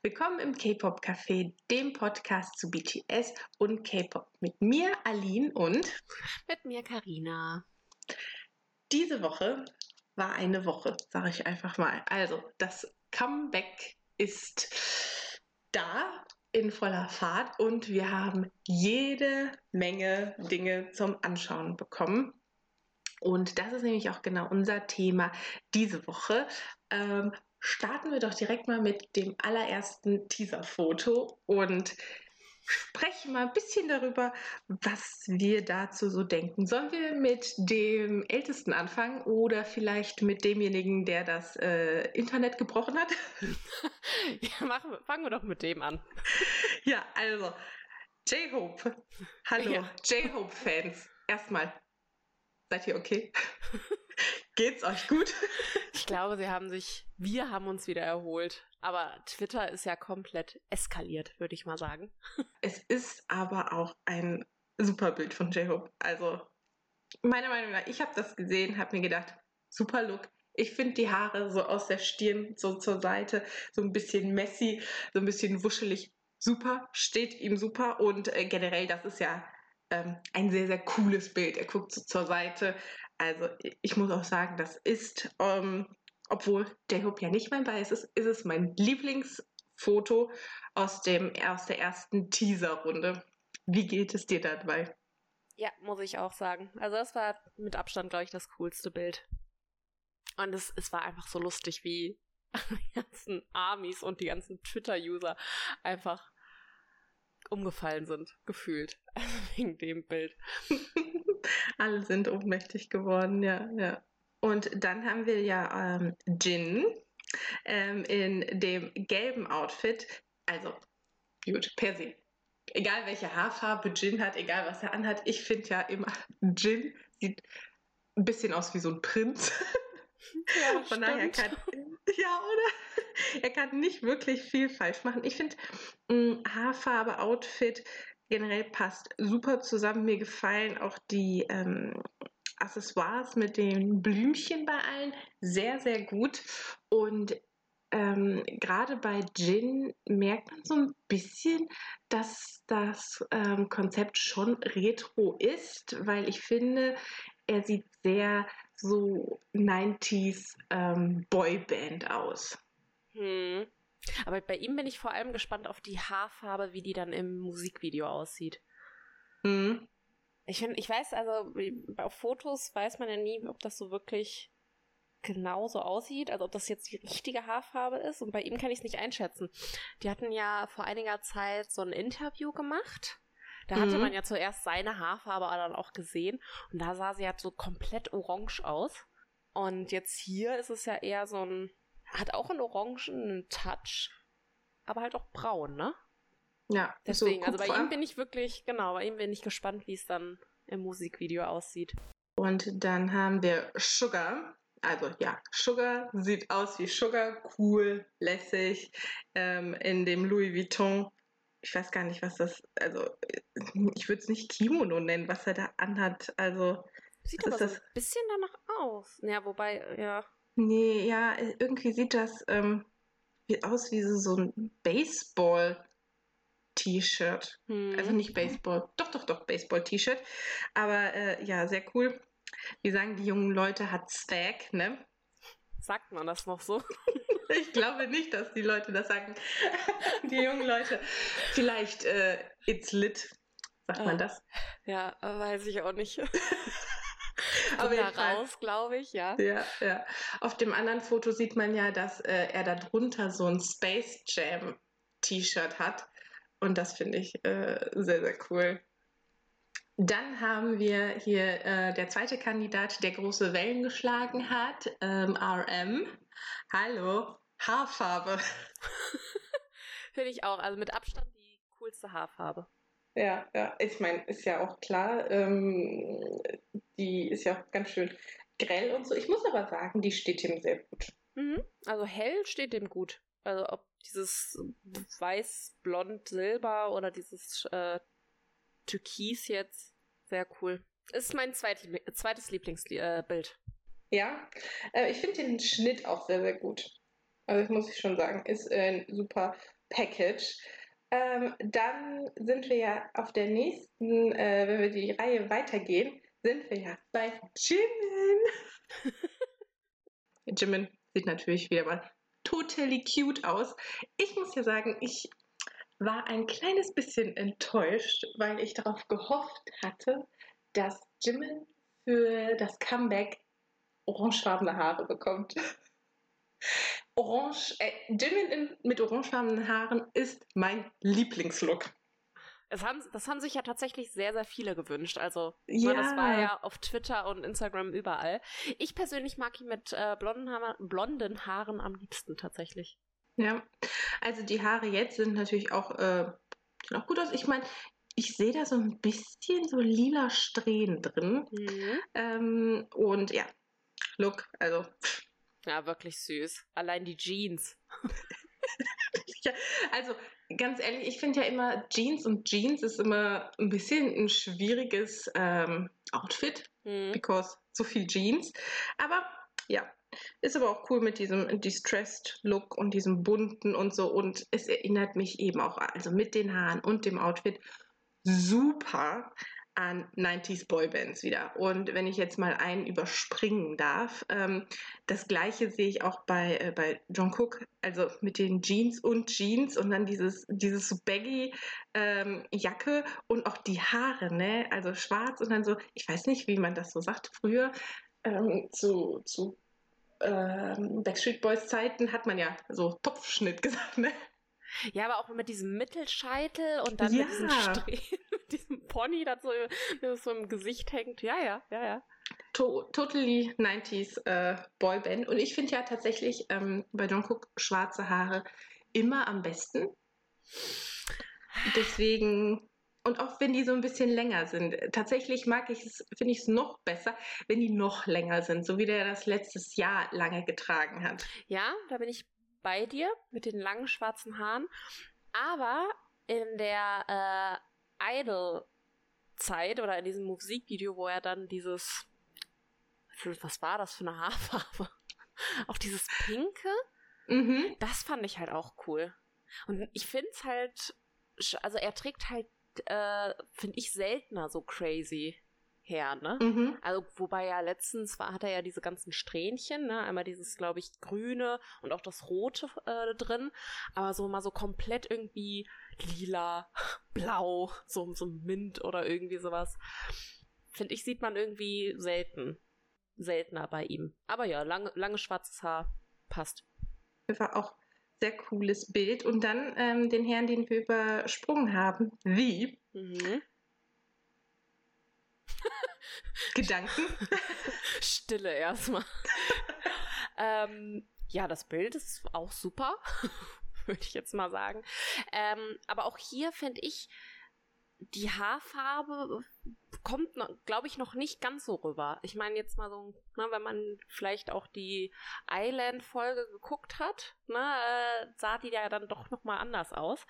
Willkommen im K-Pop Café, dem Podcast zu BTS und K-Pop mit mir, Aline und mit mir, Karina. Diese Woche war eine Woche, sage ich einfach mal. Also, das Comeback ist da in voller Fahrt und wir haben jede Menge Dinge zum Anschauen bekommen. Und das ist nämlich auch genau unser Thema diese Woche. Ähm, starten wir doch direkt mal mit dem allerersten Teaser-Foto und sprechen mal ein bisschen darüber, was wir dazu so denken. Sollen wir mit dem Ältesten anfangen oder vielleicht mit demjenigen, der das äh, Internet gebrochen hat? ja, machen, fangen wir doch mit dem an. ja, also J-Hope. Hallo, ja. J-Hope-Fans. Erstmal, seid ihr okay? Geht's euch gut? ich glaube, sie haben sich, wir haben uns wieder erholt. Aber Twitter ist ja komplett eskaliert, würde ich mal sagen. Es ist aber auch ein super Bild von J-Hope. Also, meiner Meinung nach, ich habe das gesehen, habe mir gedacht, super Look. Ich finde die Haare so aus der Stirn, so zur Seite, so ein bisschen messy, so ein bisschen wuschelig. Super, steht ihm super und äh, generell, das ist ja ähm, ein sehr, sehr cooles Bild. Er guckt so zur Seite. Also ich muss auch sagen, das ist, ähm, obwohl J-Hope ja nicht mein Bias ist, ist es mein Lieblingsfoto aus, dem, aus der ersten Teaser-Runde. Wie geht es dir dabei? Ja, muss ich auch sagen. Also das war mit Abstand, glaube ich, das coolste Bild. Und es, es war einfach so lustig, wie die ganzen Armies und die ganzen Twitter-User einfach umgefallen sind, gefühlt. Wegen dem Bild. Alle sind ohnmächtig geworden, ja, ja. Und dann haben wir ja ähm, Jin ähm, in dem gelben Outfit. Also, gut, per se. Egal welche Haarfarbe Jin hat, egal was er anhat, ich finde ja immer, Jin sieht ein bisschen aus wie so ein Prinz. Ja, Von daher kann, ja, oder? Er kann nicht wirklich viel falsch machen. Ich finde, mm, Haarfarbe, Outfit generell passt super zusammen. Mir gefallen auch die ähm, Accessoires mit den Blümchen bei allen sehr, sehr gut. Und ähm, gerade bei Jin merkt man so ein bisschen, dass das ähm, Konzept schon retro ist, weil ich finde, er sieht sehr so 90s ähm, Boyband aus. Hm. Aber bei ihm bin ich vor allem gespannt auf die Haarfarbe, wie die dann im Musikvideo aussieht. Hm. Ich finde, ich weiß, also auf Fotos weiß man ja nie, ob das so wirklich genauso aussieht, also ob das jetzt die richtige Haarfarbe ist. Und bei ihm kann ich es nicht einschätzen. Die hatten ja vor einiger Zeit so ein Interview gemacht. Da hatte mhm. man ja zuerst seine Haarfarbe dann auch gesehen. Und da sah sie halt so komplett orange aus. Und jetzt hier ist es ja eher so ein, hat auch einen orangenen Touch, aber halt auch braun, ne? Ja. Deswegen, so also bei ihm bin ich wirklich, genau, bei ihm bin ich gespannt, wie es dann im Musikvideo aussieht. Und dann haben wir Sugar. Also ja, Sugar sieht aus wie Sugar, cool, lässig, ähm, in dem Louis Vuitton. Ich weiß gar nicht, was das, also ich würde es nicht Kimono nennen, was er da anhat. Also sieht aber so ein bisschen danach aus. Ja, wobei, ja. Nee, ja, irgendwie sieht das ähm, aus wie so ein Baseball. T-Shirt. Hm. Also nicht Baseball, doch, doch, doch, Baseball-T-Shirt. Aber äh, ja, sehr cool. Wie sagen die jungen Leute, hat Swag, ne? Sagt man das noch so? ich glaube nicht, dass die Leute das sagen. die jungen Leute. Vielleicht äh, it's lit, sagt man ah. das? Ja, weiß ich auch nicht. Aber raus, glaube ich, ja. Ja, ja. Auf dem anderen Foto sieht man ja, dass äh, er da drunter so ein Space Jam T-Shirt hat. Und das finde ich äh, sehr, sehr cool. Dann haben wir hier äh, der zweite Kandidat, der große Wellen geschlagen hat, ähm, RM. Hallo, Haarfarbe. Finde ich auch. Also mit Abstand die coolste Haarfarbe. Ja, ja, ich meine, ist ja auch klar, ähm, die ist ja auch ganz schön grell und so. Ich muss aber sagen, die steht ihm sehr gut. Mhm. Also hell steht dem gut. Also ob dieses weiß, blond, silber oder dieses äh, Türkis jetzt. Sehr cool. Ist mein zweit, zweites Lieblingsbild. Äh, ja, äh, ich finde den Schnitt auch sehr, sehr gut. Also das muss ich schon sagen. Ist ein super Package. Ähm, dann sind wir ja auf der nächsten, äh, wenn wir die Reihe weitergehen, sind wir ja bei Jimin. Jimin sieht natürlich wieder mal totally cute aus. Ich muss ja sagen, ich war ein kleines bisschen enttäuscht, weil ich darauf gehofft hatte, dass Jimin für das Comeback orangefarbene Haare bekommt. Orange, äh, Jimin mit orangefarbenen Haaren ist mein Lieblingslook. Es haben, das haben sich ja tatsächlich sehr, sehr viele gewünscht. Also, ja. das war ja auf Twitter und Instagram überall. Ich persönlich mag ihn mit äh, blonden, Haaren, blonden Haaren am liebsten tatsächlich. Ja, also die Haare jetzt sind natürlich auch, äh, auch gut aus. Ich meine, ich sehe da so ein bisschen so lila Strähnen drin. Mhm. Ähm, und ja, Look, also. Ja, wirklich süß. Allein die Jeans. ja, also ganz ehrlich, ich finde ja immer Jeans und Jeans ist immer ein bisschen ein schwieriges ähm, Outfit, mhm. because so viel Jeans. Aber ja, ist aber auch cool mit diesem Distressed Look und diesem bunten und so. Und es erinnert mich eben auch, also mit den Haaren und dem Outfit, super an 90s Boybands wieder. Und wenn ich jetzt mal einen überspringen darf, ähm, das gleiche sehe ich auch bei, äh, bei John Cook, also mit den Jeans und Jeans und dann dieses, dieses baggy ähm, Jacke und auch die Haare, ne? Also schwarz und dann so, ich weiß nicht, wie man das so sagt, früher ähm, zu, zu ähm, Backstreet Boys Zeiten hat man ja so Topfschnitt gesagt, ne? Ja, aber auch mit diesem Mittelscheitel und dann ja. mit diesem mit diesem Pony, das so, das so im Gesicht hängt. Ja, ja, ja, ja. To totally 90s äh, Boyband. Und ich finde ja tatsächlich ähm, bei Jungkook schwarze Haare immer am besten. Deswegen, und auch wenn die so ein bisschen länger sind, tatsächlich mag ich es, finde ich es noch besser, wenn die noch länger sind, so wie der das letztes Jahr lange getragen hat. Ja, da bin ich bei dir mit den langen schwarzen Haaren. Aber in der äh, Idol-Zeit oder in diesem Musikvideo, wo er dann dieses, was war das für eine Haarfarbe? auch dieses Pinke, mhm. das fand ich halt auch cool. Und ich finde es halt, also er trägt halt, äh, finde ich seltener so crazy her, ne? Mhm. Also, wobei ja letztens war, hat er ja diese ganzen Strähnchen, ne? Einmal dieses, glaube ich, grüne und auch das rote äh, drin, aber so mal so komplett irgendwie lila, blau, so, so Mint oder irgendwie sowas. Finde ich, sieht man irgendwie selten. Seltener bei ihm. Aber ja, lange, lange schwarzes Haar passt. War auch sehr cooles Bild. Und dann ähm, den Herrn, den wir übersprungen haben. Wie? Mhm. Gedanken? Stille erstmal. ähm, ja, das Bild ist auch super, würde ich jetzt mal sagen. Ähm, aber auch hier finde ich, die Haarfarbe kommt, glaube ich, noch nicht ganz so rüber. Ich meine jetzt mal so, ne, wenn man vielleicht auch die Island-Folge geguckt hat, ne, äh, sah die ja dann doch noch mal anders aus.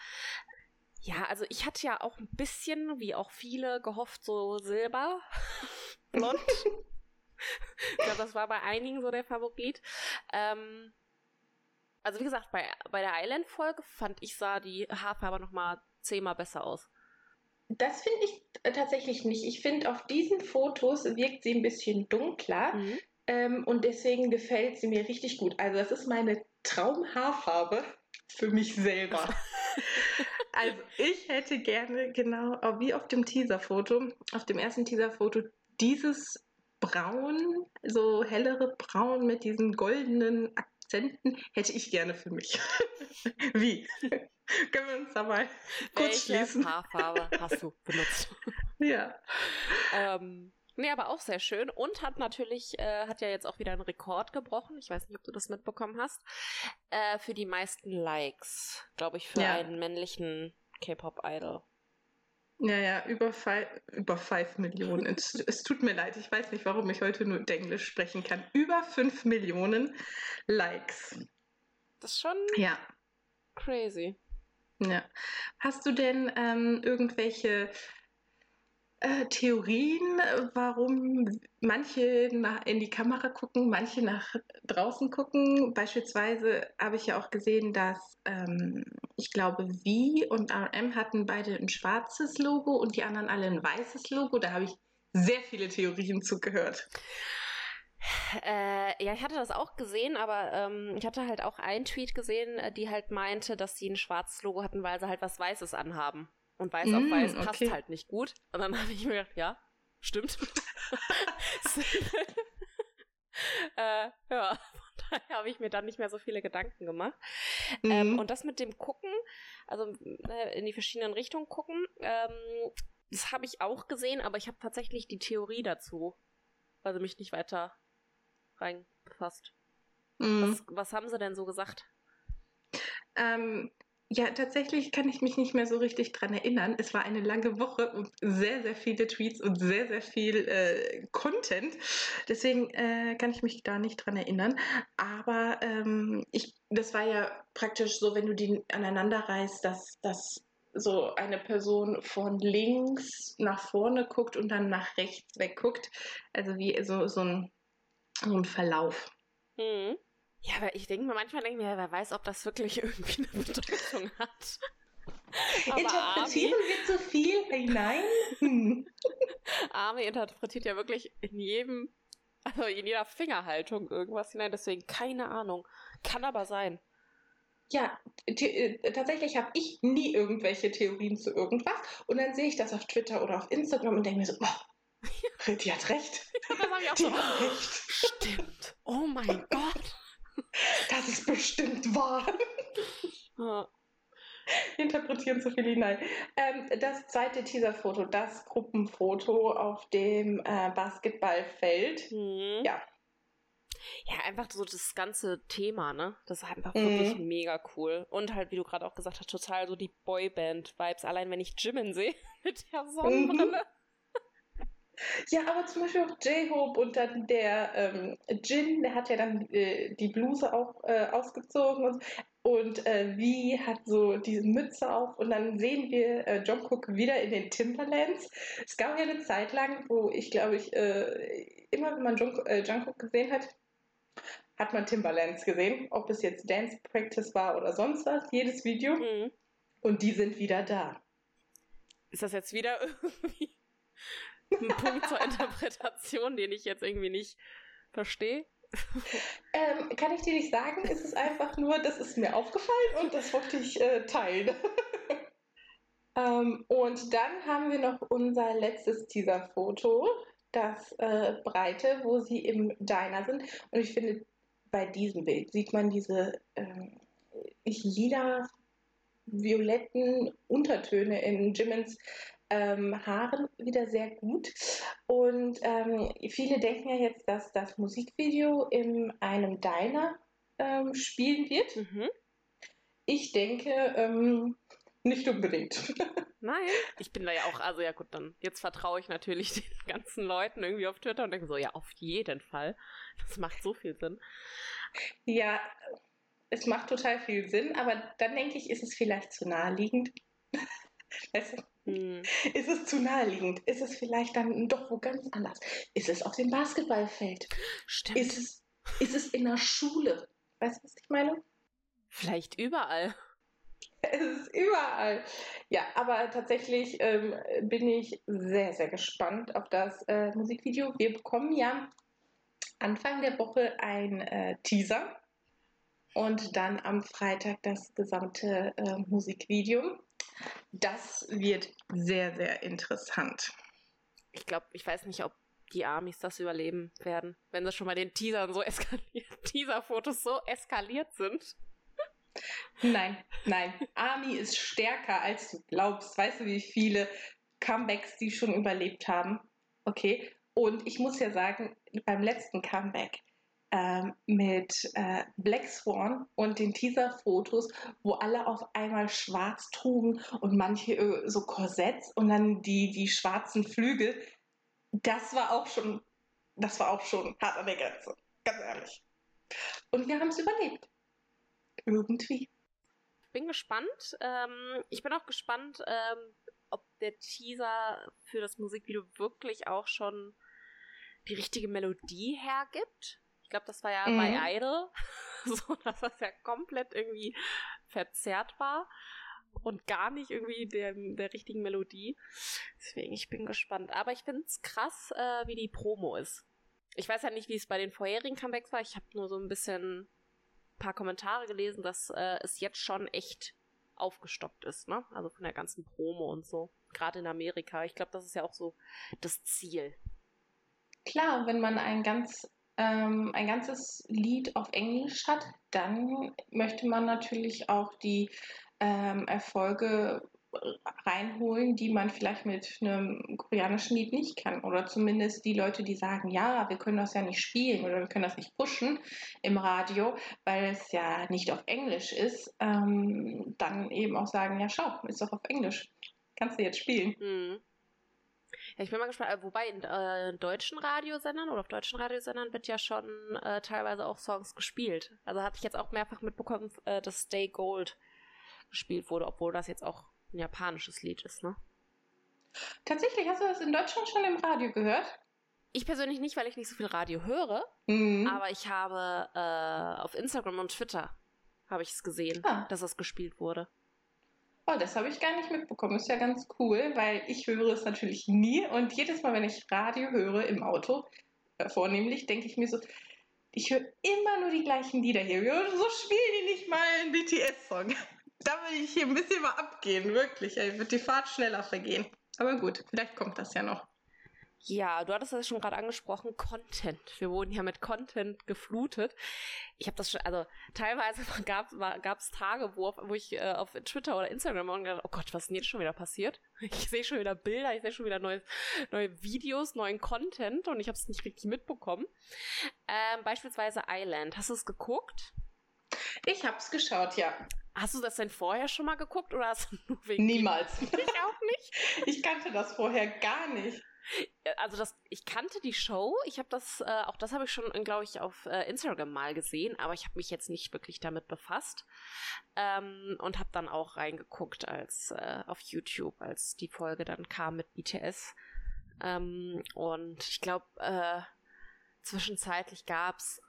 Ja, also ich hatte ja auch ein bisschen, wie auch viele, gehofft, so Silber, blond. ich glaube, das war bei einigen so der Favorit. Ähm, also wie gesagt, bei, bei der Island-Folge fand ich, sah die Haarfarbe noch mal zehnmal besser aus. Das finde ich tatsächlich nicht. Ich finde, auf diesen Fotos wirkt sie ein bisschen dunkler mhm. ähm, und deswegen gefällt sie mir richtig gut. Also das ist meine Traumhaarfarbe für mich selber. Also ich hätte gerne genau wie auf dem Teaserfoto, auf dem ersten Teaserfoto, dieses Braun, so hellere Braun mit diesen goldenen Akzenten, hätte ich gerne für mich. wie? Können wir uns da mal kurz Welche schließen? Haarfarbe hast du benutzt? ja. Ähm, Nee, aber auch sehr schön und hat natürlich, äh, hat ja jetzt auch wieder einen Rekord gebrochen. Ich weiß nicht, ob du das mitbekommen hast. Äh, für die meisten Likes, glaube ich, für ja. einen männlichen K-Pop-Idol. Ja, ja, über, five, über five Millionen. es, es, tut mir leid, ich weiß nicht, warum ich heute nur Englisch sprechen kann. Über fünf Millionen Likes. Das ist schon ja. crazy. Ja. Hast du denn ähm, irgendwelche äh, Theorien, warum manche nach, in die Kamera gucken, manche nach draußen gucken. Beispielsweise habe ich ja auch gesehen, dass ähm, ich glaube, V und RM hatten beide ein schwarzes Logo und die anderen alle ein weißes Logo. Da habe ich sehr viele Theorien zugehört. Äh, ja, ich hatte das auch gesehen, aber ähm, ich hatte halt auch einen Tweet gesehen, äh, die halt meinte, dass sie ein schwarzes Logo hatten, weil sie halt was Weißes anhaben. Und weiß mm, auf weiß okay. passt halt nicht gut. Und dann habe ich mir gedacht, ja, stimmt. äh, ja, von daher habe ich mir dann nicht mehr so viele Gedanken gemacht. Mm. Ähm, und das mit dem Gucken, also äh, in die verschiedenen Richtungen gucken, ähm, das habe ich auch gesehen, aber ich habe tatsächlich die Theorie dazu, also mich nicht weiter reingefasst. Mm. Was, was haben sie denn so gesagt? Ähm, ja, tatsächlich kann ich mich nicht mehr so richtig dran erinnern. Es war eine lange Woche und sehr, sehr viele Tweets und sehr, sehr viel äh, Content. Deswegen äh, kann ich mich gar nicht dran erinnern. Aber ähm, ich, das war ja praktisch so, wenn du die aneinander reißt, dass, dass so eine Person von links nach vorne guckt und dann nach rechts wegguckt. Also wie so, so, ein, so ein Verlauf. Mhm. Ja, aber ich denke mir manchmal, denke mir, wer weiß, ob das wirklich irgendwie eine Bedeutung hat. Aber Interpretieren Army, wir zu viel hinein? Hm. Army interpretiert ja wirklich in jedem, also in jeder Fingerhaltung irgendwas hinein, deswegen keine Ahnung. Kann aber sein. Ja, äh, tatsächlich habe ich nie irgendwelche Theorien zu irgendwas und dann sehe ich das auf Twitter oder auf Instagram und denke mir so, oh, die hat recht. Ja, das habe ich auch die so. Hat recht. Stimmt. Oh mein Gott. Das ist bestimmt wahr. Ja. Interpretieren zu viel hinein. Ähm, das zweite Teaserfoto, das Gruppenfoto auf dem äh, Basketballfeld. Mhm. Ja. Ja, einfach so das ganze Thema, ne? Das ist einfach mhm. wirklich mega cool. Und halt, wie du gerade auch gesagt hast, total so die Boyband-Vibes. Allein wenn ich Jimin sehe mit der Sonnenbrille. Mhm. Ja, aber zum Beispiel auch J-Hope und dann der ähm, Jin, der hat ja dann äh, die Bluse auch äh, ausgezogen und, und äh, wie hat so diese Mütze auf und dann sehen wir äh, Jungkook wieder in den Timberlands. Es gab ja eine Zeit lang, wo ich glaube ich äh, immer, wenn man Jung, äh, Jungkook gesehen hat, hat man Timberlands gesehen, ob es jetzt Dance Practice war oder sonst was, jedes Video. Mhm. Und die sind wieder da. Ist das jetzt wieder irgendwie ein Punkt zur Interpretation, den ich jetzt irgendwie nicht verstehe. Ähm, kann ich dir nicht sagen, ist es einfach nur, das ist mir aufgefallen und das wollte ich äh, teilen. ähm, und dann haben wir noch unser letztes Teaser-Foto, das äh, breite, wo sie im Diner sind. Und ich finde, bei diesem Bild sieht man diese äh, lila violetten Untertöne in Jimmins ähm, Haaren wieder sehr gut. Und ähm, viele denken ja jetzt, dass das Musikvideo in einem Diner ähm, spielen wird. Mhm. Ich denke, ähm, nicht unbedingt. Nein, ich bin da ja auch, also ja gut, dann jetzt vertraue ich natürlich den ganzen Leuten irgendwie auf Twitter und denke so, ja, auf jeden Fall. Das macht so viel Sinn. Ja, es macht total viel Sinn, aber dann denke ich, ist es vielleicht zu naheliegend. weißt du? Hm. Ist es zu naheliegend? Ist es vielleicht dann doch wo ganz anders? Ist es auf dem Basketballfeld? Stimmt. Ist es, ist es in der Schule? Weißt du, was ich meine? Vielleicht überall. Es ist überall. Ja, aber tatsächlich ähm, bin ich sehr, sehr gespannt auf das äh, Musikvideo. Wir bekommen ja Anfang der Woche ein äh, Teaser und dann am Freitag das gesamte äh, Musikvideo. Das wird sehr, sehr interessant. Ich glaube, ich weiß nicht, ob die Amis das überleben werden, wenn sie schon mal den Teasern so eskaliert, Teaser-Fotos so eskaliert sind. Nein, nein. Army ist stärker, als du glaubst. Weißt du, wie viele Comebacks die schon überlebt haben? Okay. Und ich muss ja sagen, beim letzten Comeback, ähm, mit äh, Black Swan und den Teaser-Fotos, wo alle auf einmal schwarz trugen und manche äh, so Korsetts und dann die, die schwarzen Flügel. Das war auch schon, das war auch schon hart an der Grenze. Ganz ehrlich. Und wir haben es überlebt. Irgendwie. Bin gespannt. Ähm, ich bin auch gespannt, ähm, ob der Teaser für das Musikvideo wirklich auch schon die richtige Melodie hergibt. Ich glaube, das war ja mhm. bei Idol, so dass das ja komplett irgendwie verzerrt war und gar nicht irgendwie der, der richtigen Melodie. Deswegen, ich bin gespannt. Aber ich finde es krass, äh, wie die Promo ist. Ich weiß ja nicht, wie es bei den vorherigen Comebacks war. Ich habe nur so ein bisschen ein paar Kommentare gelesen, dass äh, es jetzt schon echt aufgestockt ist, ne? Also von der ganzen Promo und so. Gerade in Amerika. Ich glaube, das ist ja auch so das Ziel. Klar, wenn man ein ganz ähm, ein ganzes Lied auf Englisch hat, dann möchte man natürlich auch die ähm, Erfolge reinholen, die man vielleicht mit einem koreanischen Lied nicht kann. Oder zumindest die Leute, die sagen, ja, wir können das ja nicht spielen oder wir können das nicht pushen im Radio, weil es ja nicht auf Englisch ist, ähm, dann eben auch sagen, ja, schau, ist doch auf Englisch. Kannst du jetzt spielen. Mhm. Ja, ich bin mal gespannt. Äh, wobei in äh, deutschen Radiosendern oder auf deutschen Radiosendern wird ja schon äh, teilweise auch Songs gespielt. Also hatte ich jetzt auch mehrfach mitbekommen, äh, dass Stay Gold gespielt wurde, obwohl das jetzt auch ein japanisches Lied ist, ne? Tatsächlich, hast du das in Deutschland schon im Radio gehört? Ich persönlich nicht, weil ich nicht so viel Radio höre, mhm. aber ich habe äh, auf Instagram und Twitter habe ich es gesehen, ah. dass es gespielt wurde. Oh, das habe ich gar nicht mitbekommen. Ist ja ganz cool, weil ich höre es natürlich nie und jedes Mal, wenn ich Radio höre im Auto, äh, vornehmlich, denke ich mir so, ich höre immer nur die gleichen Lieder hier. So spielen die nicht mal einen BTS-Song. Da würde ich hier ein bisschen mal abgehen, wirklich. Ey, wird die Fahrt schneller vergehen. Aber gut, vielleicht kommt das ja noch. Ja, du hattest das schon gerade angesprochen, Content. Wir wurden ja mit Content geflutet. Ich habe das schon, also teilweise gab es Tage, wo, wo ich äh, auf Twitter oder Instagram und gedacht, oh Gott, was ist denn jetzt schon wieder passiert? Ich sehe schon wieder Bilder, ich sehe schon wieder neue, neue Videos, neuen Content und ich habe es nicht richtig mitbekommen. Ähm, beispielsweise Island. Hast du es geguckt? Ich habe es geschaut, ja. Hast du das denn vorher schon mal geguckt oder hast du nur wegen Niemals. Ich auch nicht. Ich kannte das vorher gar nicht. Äh, also das, ich kannte die Show. Ich habe das, äh, auch das habe ich schon, glaube ich, auf äh, Instagram mal gesehen, aber ich habe mich jetzt nicht wirklich damit befasst ähm, und habe dann auch reingeguckt als äh, auf YouTube, als die Folge dann kam mit BTS. Ähm, und ich glaube, äh, zwischenzeitlich gab's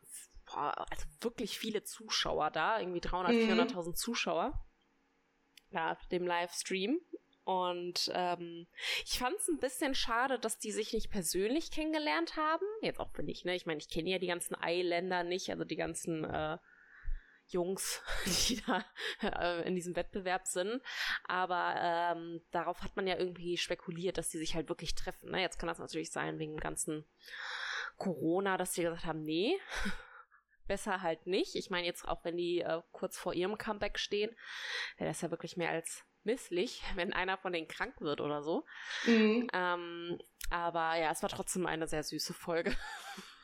boah, also wirklich viele Zuschauer da, irgendwie 300, mhm. 400.000 Zuschauer nach dem Livestream. Und ähm, ich fand es ein bisschen schade, dass die sich nicht persönlich kennengelernt haben. Jetzt auch finde ich, ne? Ich meine, ich kenne ja die ganzen Eiländer nicht, also die ganzen äh, Jungs, die da äh, in diesem Wettbewerb sind. Aber ähm, darauf hat man ja irgendwie spekuliert, dass die sich halt wirklich treffen. Ne? Jetzt kann das natürlich sein wegen dem ganzen Corona, dass die gesagt haben, nee, besser halt nicht. Ich meine jetzt auch, wenn die äh, kurz vor ihrem Comeback stehen, wäre das ja wirklich mehr als misslich, wenn einer von denen krank wird oder so. Mhm. Ähm, aber ja, es war trotzdem eine sehr süße Folge.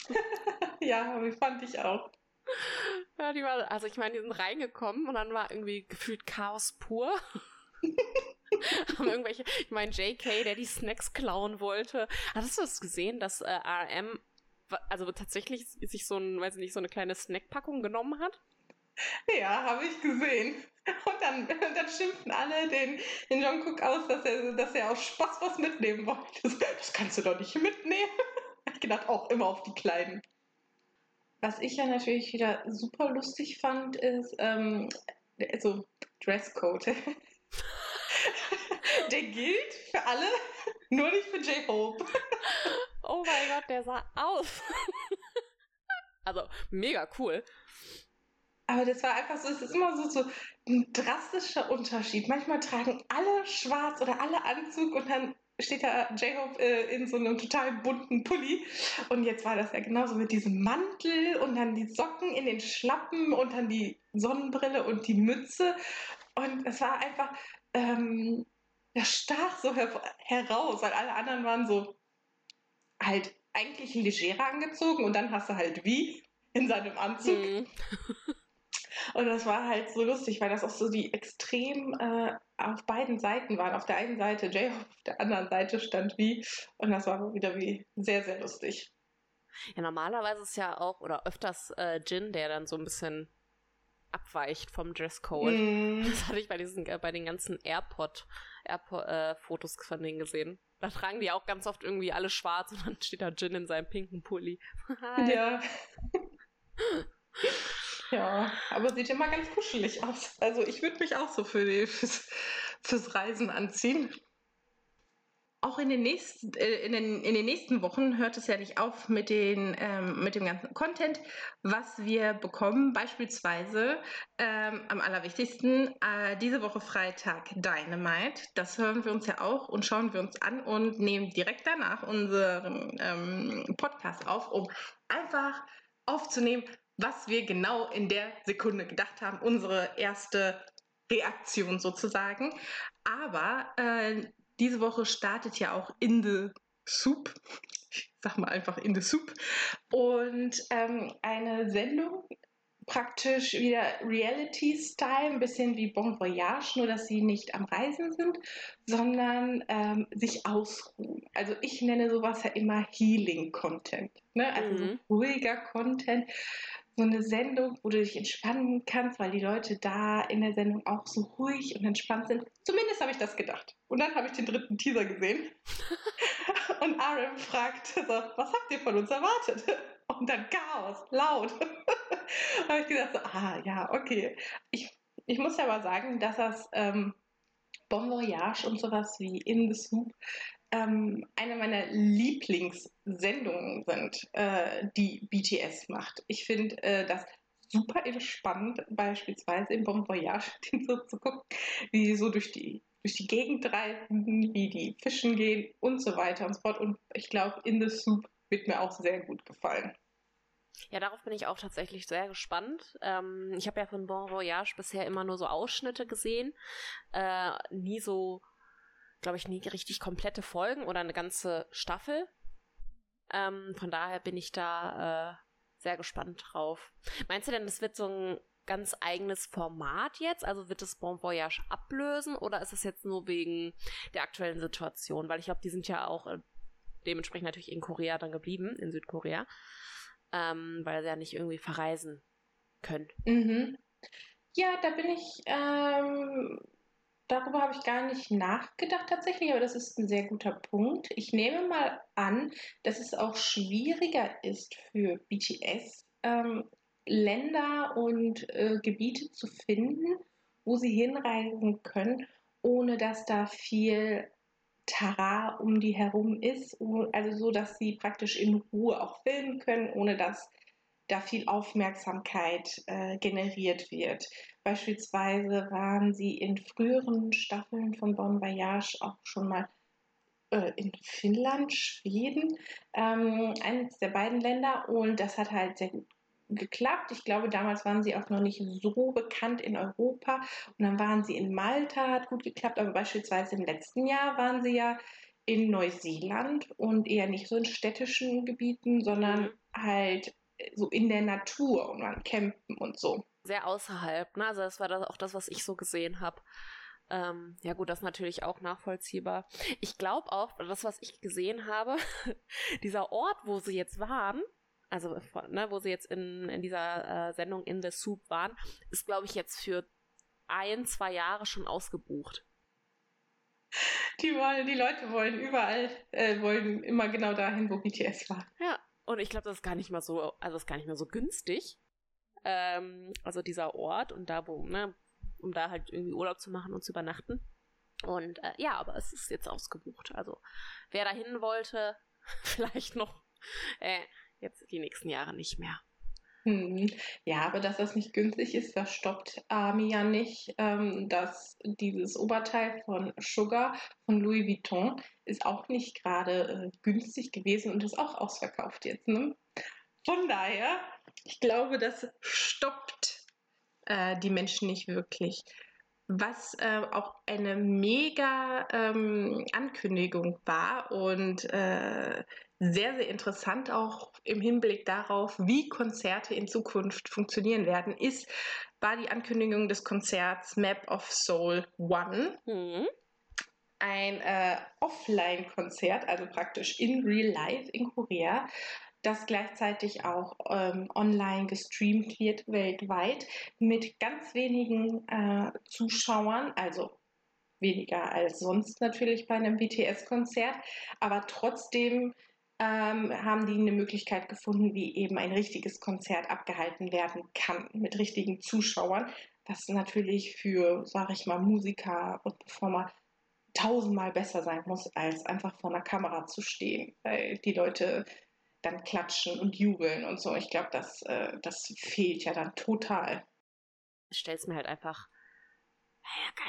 ja, wie fand ich auch. Ja, die war, also ich meine, die sind reingekommen und dann war irgendwie gefühlt Chaos pur. haben irgendwelche, ich meine, JK, der die Snacks klauen wollte. Hast du das gesehen, dass äh, RM also tatsächlich sich so ein, weiß ich nicht, so eine kleine Snackpackung genommen hat? Ja, habe ich gesehen. Und dann, dann schimpfen alle den, den Jungkook aus, dass er, dass er aus Spaß was mitnehmen wollte. Das kannst du doch nicht mitnehmen. Ich gedacht, auch immer auf die Kleinen. Was ich ja natürlich wieder super lustig fand, ist, ähm, also Dresscode. der gilt für alle, nur nicht für J-Hope. Oh mein Gott, der sah aus. also mega cool. Aber das war einfach so, es ist immer so, so ein drastischer Unterschied. Manchmal tragen alle schwarz oder alle Anzug und dann steht da J-Hope äh, in so einem total bunten Pulli. Und jetzt war das ja genauso mit diesem Mantel und dann die Socken in den Schlappen und dann die Sonnenbrille und die Mütze. Und es war einfach, ähm, das stach so her heraus, weil alle anderen waren so halt eigentlich legerer angezogen und dann hast du halt wie in seinem Anzug. Mhm. Und das war halt so lustig, weil das auch so die extrem äh, auf beiden Seiten waren. Auf der einen Seite Jay, auf der anderen Seite stand wie. Und das war wieder wie sehr, sehr lustig. Ja, normalerweise ist ja auch, oder öfters äh, Jin, der dann so ein bisschen abweicht vom Dresscode. Mm. Das hatte ich bei diesen, äh, bei den ganzen AirPod, AirPod äh, Fotos von denen gesehen. Da tragen die auch ganz oft irgendwie alle schwarz und dann steht da Jin in seinem pinken Pulli. ja. ja, aber sieht immer ganz kuschelig aus. Also ich würde mich auch so für die, fürs, fürs Reisen anziehen auch in den, nächsten, äh, in, den, in den nächsten Wochen hört es ja nicht auf mit, den, ähm, mit dem ganzen Content, was wir bekommen. Beispielsweise ähm, am allerwichtigsten äh, diese Woche Freitag Dynamite. Das hören wir uns ja auch und schauen wir uns an und nehmen direkt danach unseren ähm, Podcast auf, um einfach aufzunehmen, was wir genau in der Sekunde gedacht haben. Unsere erste Reaktion sozusagen. Aber äh, diese Woche startet ja auch In the Soup. Ich sag mal einfach In the Soup. Und ähm, eine Sendung, praktisch wieder Reality-Style, ein bisschen wie Bon Voyage, nur dass sie nicht am Reisen sind, sondern ähm, sich ausruhen. Also ich nenne sowas ja immer Healing-Content. Ne? Also mhm. so ruhiger Content, so eine Sendung, wo du dich entspannen kannst, weil die Leute da in der Sendung auch so ruhig und entspannt sind. Zumindest habe ich das gedacht. Und dann habe ich den dritten Teaser gesehen. und Aaron fragt so, was habt ihr von uns erwartet? Und dann Chaos, laut. habe ich gedacht, so, ah ja, okay. Ich, ich muss ja aber sagen, dass das ähm, Bon Voyage und sowas wie In the Soup ähm, eine meiner Lieblingssendungen sind, äh, die BTS macht. Ich finde äh, das super entspannend, beispielsweise im Bon Voyage den so zu gucken, wie sie so durch die, durch die Gegend reisen, wie die fischen gehen und so weiter und so fort. Und ich glaube, In the Soup wird mir auch sehr gut gefallen. Ja, darauf bin ich auch tatsächlich sehr gespannt. Ähm, ich habe ja von Bon Voyage bisher immer nur so Ausschnitte gesehen, äh, nie so glaube ich, nie richtig komplette Folgen oder eine ganze Staffel. Ähm, von daher bin ich da äh, sehr gespannt drauf. Meinst du denn, das wird so ein ganz eigenes Format jetzt? Also wird es Bon Voyage ablösen oder ist es jetzt nur wegen der aktuellen Situation? Weil ich glaube, die sind ja auch äh, dementsprechend natürlich in Korea dann geblieben, in Südkorea, ähm, weil sie ja nicht irgendwie verreisen können. Mhm. Ja, da bin ich ähm, Darüber habe ich gar nicht nachgedacht tatsächlich, aber das ist ein sehr guter Punkt. Ich nehme mal an, dass es auch schwieriger ist für BTS, ähm, Länder und äh, Gebiete zu finden, wo sie hinreisen können, ohne dass da viel Tara um die herum ist. Also so, dass sie praktisch in Ruhe auch filmen können, ohne dass da viel Aufmerksamkeit äh, generiert wird. Beispielsweise waren sie in früheren Staffeln von Bon Voyage auch schon mal äh, in Finnland, Schweden, ähm, eines der beiden Länder und das hat halt sehr gut geklappt. Ich glaube, damals waren sie auch noch nicht so bekannt in Europa und dann waren sie in Malta, hat gut geklappt, aber beispielsweise im letzten Jahr waren sie ja in Neuseeland und eher nicht so in städtischen Gebieten, sondern mhm. halt so in der Natur und an Campen und so. Sehr außerhalb, ne? Also das war das auch das, was ich so gesehen habe. Ähm, ja gut, das ist natürlich auch nachvollziehbar. Ich glaube auch, das, was ich gesehen habe, dieser Ort, wo sie jetzt waren, also ne, wo sie jetzt in, in dieser äh, Sendung in the Soup waren, ist, glaube ich, jetzt für ein, zwei Jahre schon ausgebucht. Die wollen, die Leute wollen überall, äh, wollen immer genau dahin, wo BTS war. Ja, und ich glaube, das ist gar nicht mal so, also das ist gar nicht mehr so günstig. Ähm, also dieser Ort und da, wo, ne, um da halt irgendwie Urlaub zu machen und zu übernachten. Und äh, ja, aber es ist jetzt ausgebucht. Also wer da hin wollte, vielleicht noch äh, jetzt die nächsten Jahre nicht mehr. Hm. Ja, aber dass das nicht günstig ist, das stoppt Army ja nicht. Ähm, dass dieses Oberteil von Sugar von Louis Vuitton ist auch nicht gerade äh, günstig gewesen und ist auch ausverkauft jetzt. Ne? Von daher, ich glaube, das stoppt äh, die Menschen nicht wirklich. Was äh, auch eine mega ähm, Ankündigung war und äh, sehr, sehr interessant auch im Hinblick darauf, wie Konzerte in Zukunft funktionieren werden, ist, war die Ankündigung des Konzerts Map of Soul One. Mhm. Ein äh, Offline-Konzert, also praktisch in Real Life in Korea, das gleichzeitig auch ähm, online gestreamt wird weltweit mit ganz wenigen äh, Zuschauern, also weniger als sonst natürlich bei einem BTS-Konzert, aber trotzdem ähm, haben die eine Möglichkeit gefunden, wie eben ein richtiges Konzert abgehalten werden kann mit richtigen Zuschauern, was natürlich für, sage ich mal, Musiker und Performer tausendmal besser sein muss, als einfach vor einer Kamera zu stehen, weil die Leute dann klatschen und jubeln und so. Ich glaube, das, äh, das fehlt ja dann total. Ich stelle es mir halt einfach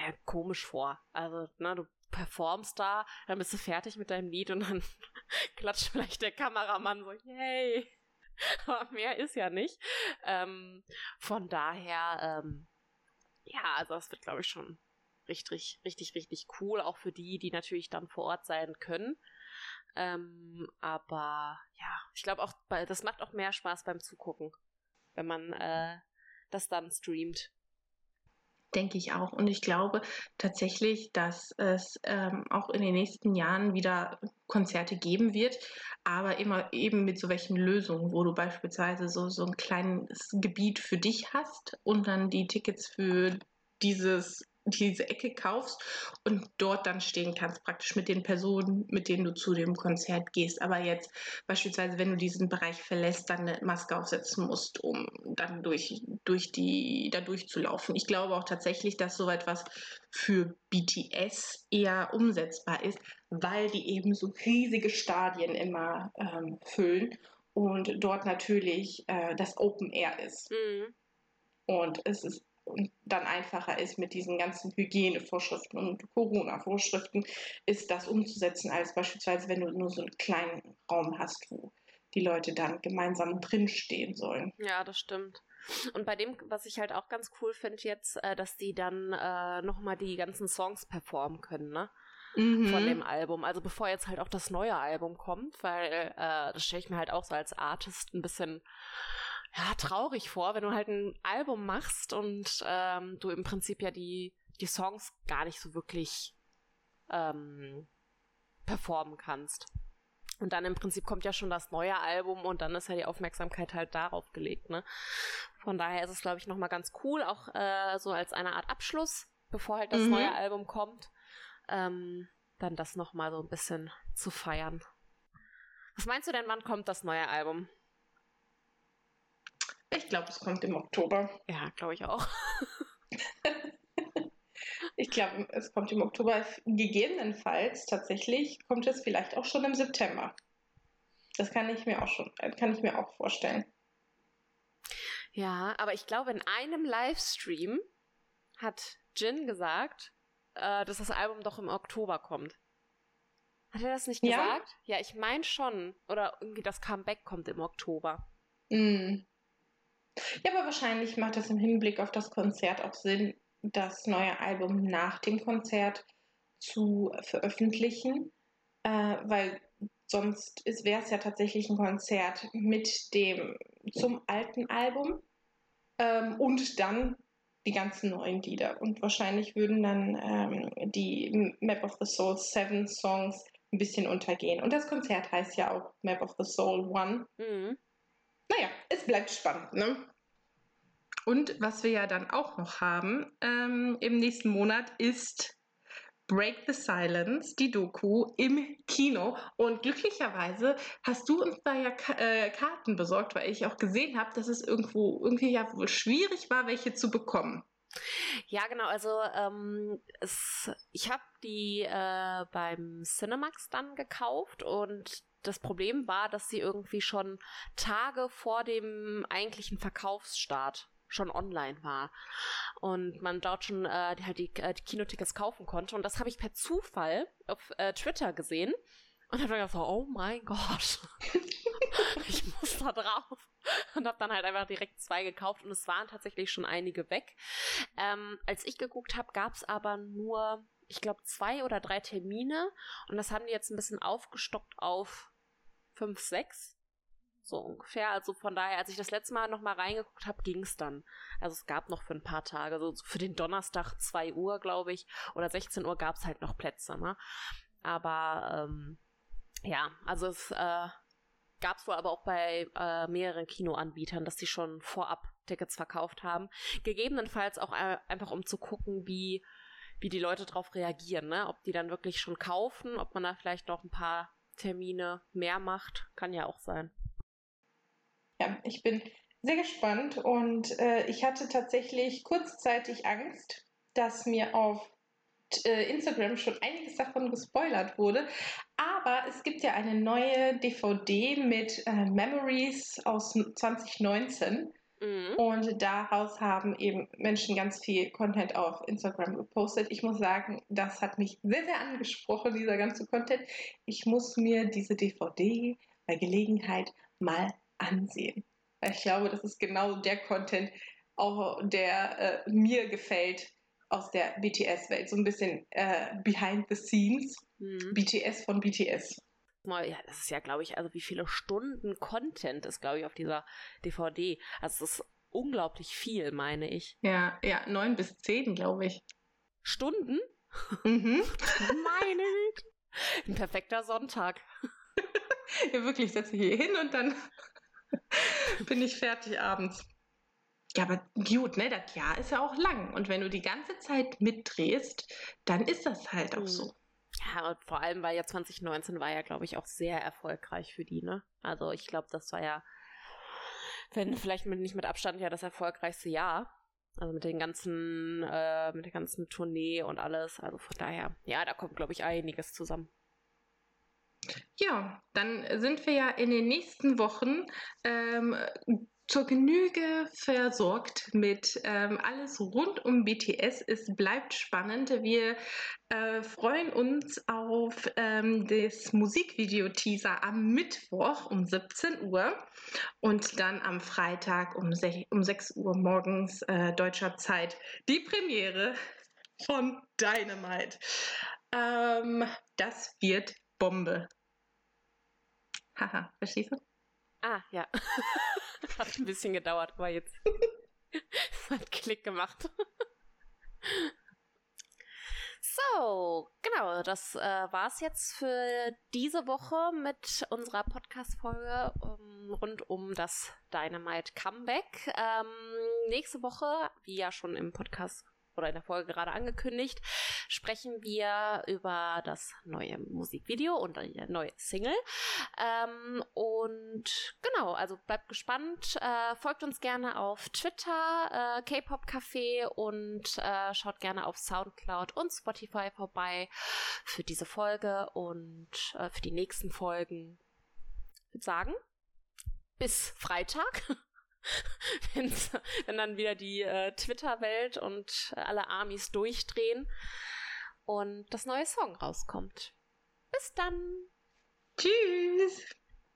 ja, komisch vor. Also, ne, du performst da, dann bist du fertig mit deinem Lied und dann klatscht vielleicht der Kameramann so, yay. Aber mehr ist ja nicht. Ähm, von daher, ähm, ja, also das wird, glaube ich, schon richtig, richtig, richtig cool, auch für die, die natürlich dann vor Ort sein können. Ähm, aber ja, ich glaube auch, das macht auch mehr Spaß beim Zugucken, wenn man äh, das dann streamt. Denke ich auch. Und ich glaube tatsächlich, dass es ähm, auch in den nächsten Jahren wieder Konzerte geben wird, aber immer eben mit so welchen Lösungen, wo du beispielsweise so, so ein kleines Gebiet für dich hast und dann die Tickets für dieses diese Ecke kaufst und dort dann stehen kannst, praktisch mit den Personen, mit denen du zu dem Konzert gehst. Aber jetzt beispielsweise, wenn du diesen Bereich verlässt, dann eine Maske aufsetzen musst, um dann durch, durch die, da durchzulaufen. Ich glaube auch tatsächlich, dass so etwas für BTS eher umsetzbar ist, weil die eben so riesige Stadien immer ähm, füllen und dort natürlich äh, das Open Air ist. Mhm. Und es ist und dann einfacher ist mit diesen ganzen Hygienevorschriften und Corona-Vorschriften, ist das umzusetzen, als beispielsweise, wenn du nur so einen kleinen Raum hast, wo die Leute dann gemeinsam drinstehen sollen. Ja, das stimmt. Und bei dem, was ich halt auch ganz cool finde jetzt, äh, dass die dann äh, nochmal die ganzen Songs performen können, ne? Mhm. Von dem Album. Also bevor jetzt halt auch das neue Album kommt, weil äh, das stelle ich mir halt auch so als Artist ein bisschen ja, traurig vor, wenn du halt ein Album machst und ähm, du im Prinzip ja die, die Songs gar nicht so wirklich ähm, performen kannst. Und dann im Prinzip kommt ja schon das neue Album und dann ist ja die Aufmerksamkeit halt darauf gelegt, ne? Von daher ist es, glaube ich, nochmal ganz cool, auch äh, so als eine Art Abschluss, bevor halt das mhm. neue Album kommt, ähm, dann das nochmal so ein bisschen zu feiern. Was meinst du denn, wann kommt das neue Album? Ich glaube, es kommt im Oktober. Ja, glaube ich auch. ich glaube, es kommt im Oktober. Gegebenenfalls tatsächlich kommt es vielleicht auch schon im September. Das kann ich mir auch schon, kann ich mir auch vorstellen. Ja, aber ich glaube, in einem Livestream hat Jin gesagt, äh, dass das Album doch im Oktober kommt. Hat er das nicht gesagt? Ja, ja ich meine schon. Oder irgendwie das Comeback kommt im Oktober. Mm. Ja, aber wahrscheinlich macht es im Hinblick auf das Konzert auch Sinn, das neue Album nach dem Konzert zu veröffentlichen, äh, weil sonst wäre es ja tatsächlich ein Konzert mit dem zum alten Album ähm, und dann die ganzen neuen Lieder. Und wahrscheinlich würden dann ähm, die Map of the Soul Seven Songs ein bisschen untergehen. Und das Konzert heißt ja auch Map of the Soul One. Mhm. Naja, es bleibt spannend, ne? Und was wir ja dann auch noch haben ähm, im nächsten Monat ist Break the Silence, die Doku im Kino. Und glücklicherweise hast du uns da ja äh, Karten besorgt, weil ich auch gesehen habe, dass es irgendwo irgendwie ja wohl schwierig war, welche zu bekommen. Ja, genau. Also ähm, es, ich habe die äh, beim Cinemax dann gekauft und das Problem war, dass sie irgendwie schon Tage vor dem eigentlichen Verkaufsstart schon online war und man dort schon äh, halt die, äh, die Kinotickets kaufen konnte. Und das habe ich per Zufall auf äh, Twitter gesehen. Und habe dann gedacht, oh mein Gott, ich muss da drauf. Und habe dann halt einfach direkt zwei gekauft und es waren tatsächlich schon einige weg. Ähm, als ich geguckt habe, gab es aber nur, ich glaube, zwei oder drei Termine. Und das haben die jetzt ein bisschen aufgestockt auf fünf, sechs. So ungefähr. Also von daher, als ich das letzte Mal nochmal reingeguckt habe, ging es dann. Also es gab noch für ein paar Tage, so für den Donnerstag 2 Uhr, glaube ich, oder 16 Uhr gab es halt noch Plätze, ne? Aber ähm, ja, also es äh, gab es wohl aber auch bei äh, mehreren Kinoanbietern, dass die schon vorab Tickets verkauft haben. Gegebenenfalls auch äh, einfach um zu gucken, wie, wie die Leute darauf reagieren, ne? Ob die dann wirklich schon kaufen, ob man da vielleicht noch ein paar Termine mehr macht, kann ja auch sein. Ja, ich bin sehr gespannt und äh, ich hatte tatsächlich kurzzeitig Angst, dass mir auf äh, Instagram schon einiges davon gespoilert wurde. Aber es gibt ja eine neue DVD mit äh, Memories aus 2019. Mhm. Und daraus haben eben Menschen ganz viel Content auf Instagram gepostet. Ich muss sagen, das hat mich sehr, sehr angesprochen, dieser ganze Content. Ich muss mir diese DVD bei Gelegenheit mal ansehen. Ich glaube, das ist genau der Content, auch der äh, mir gefällt aus der BTS-Welt. So ein bisschen äh, behind the scenes. Mhm. BTS von BTS. Ja, das ist ja, glaube ich, also wie viele Stunden Content ist, glaube ich, auf dieser DVD. Also es ist unglaublich viel, meine ich. Ja, ja, neun bis zehn, glaube ich. Stunden? Mhm. meine Güte. Ein perfekter Sonntag. ja, wirklich, setze ich hier hin und dann bin ich fertig abends. Ja, aber gut, ne, das Jahr ist ja auch lang. Und wenn du die ganze Zeit mitdrehst, dann ist das halt auch mhm. so. Ja, und vor allem, weil ja 2019 war ja, glaube ich, auch sehr erfolgreich für die, ne? Also ich glaube, das war ja, wenn vielleicht mit, nicht mit Abstand ja das erfolgreichste Jahr. Also mit den ganzen, äh, mit der ganzen Tournee und alles. Also von daher, ja, da kommt, glaube ich, einiges zusammen. Ja, dann sind wir ja in den nächsten Wochen ähm, zur Genüge versorgt mit ähm, alles rund um BTS. Es bleibt spannend. Wir äh, freuen uns auf ähm, das Musikvideo-Teaser am Mittwoch um 17 Uhr und dann am Freitag um, um 6 Uhr morgens äh, deutscher Zeit die Premiere von Dynamite. Ähm, das wird Bombe. Haha, verstehst du? Ah, ja. Hat ein bisschen gedauert, aber jetzt hat Klick gemacht. So, genau, das äh, war es jetzt für diese Woche mit unserer Podcast-Folge um, rund um das Dynamite Comeback. Ähm, nächste Woche, wie ja schon im Podcast oder in der Folge gerade angekündigt, sprechen wir über das neue Musikvideo und eine neue Single. Ähm, und genau, also bleibt gespannt. Äh, folgt uns gerne auf Twitter, äh, K-Pop Café und äh, schaut gerne auf Soundcloud und Spotify vorbei für diese Folge und äh, für die nächsten Folgen. Ich würde sagen, bis Freitag. wenn dann wieder die äh, Twitter-Welt und alle Armies durchdrehen und das neue Song rauskommt. Bis dann. Tschüss.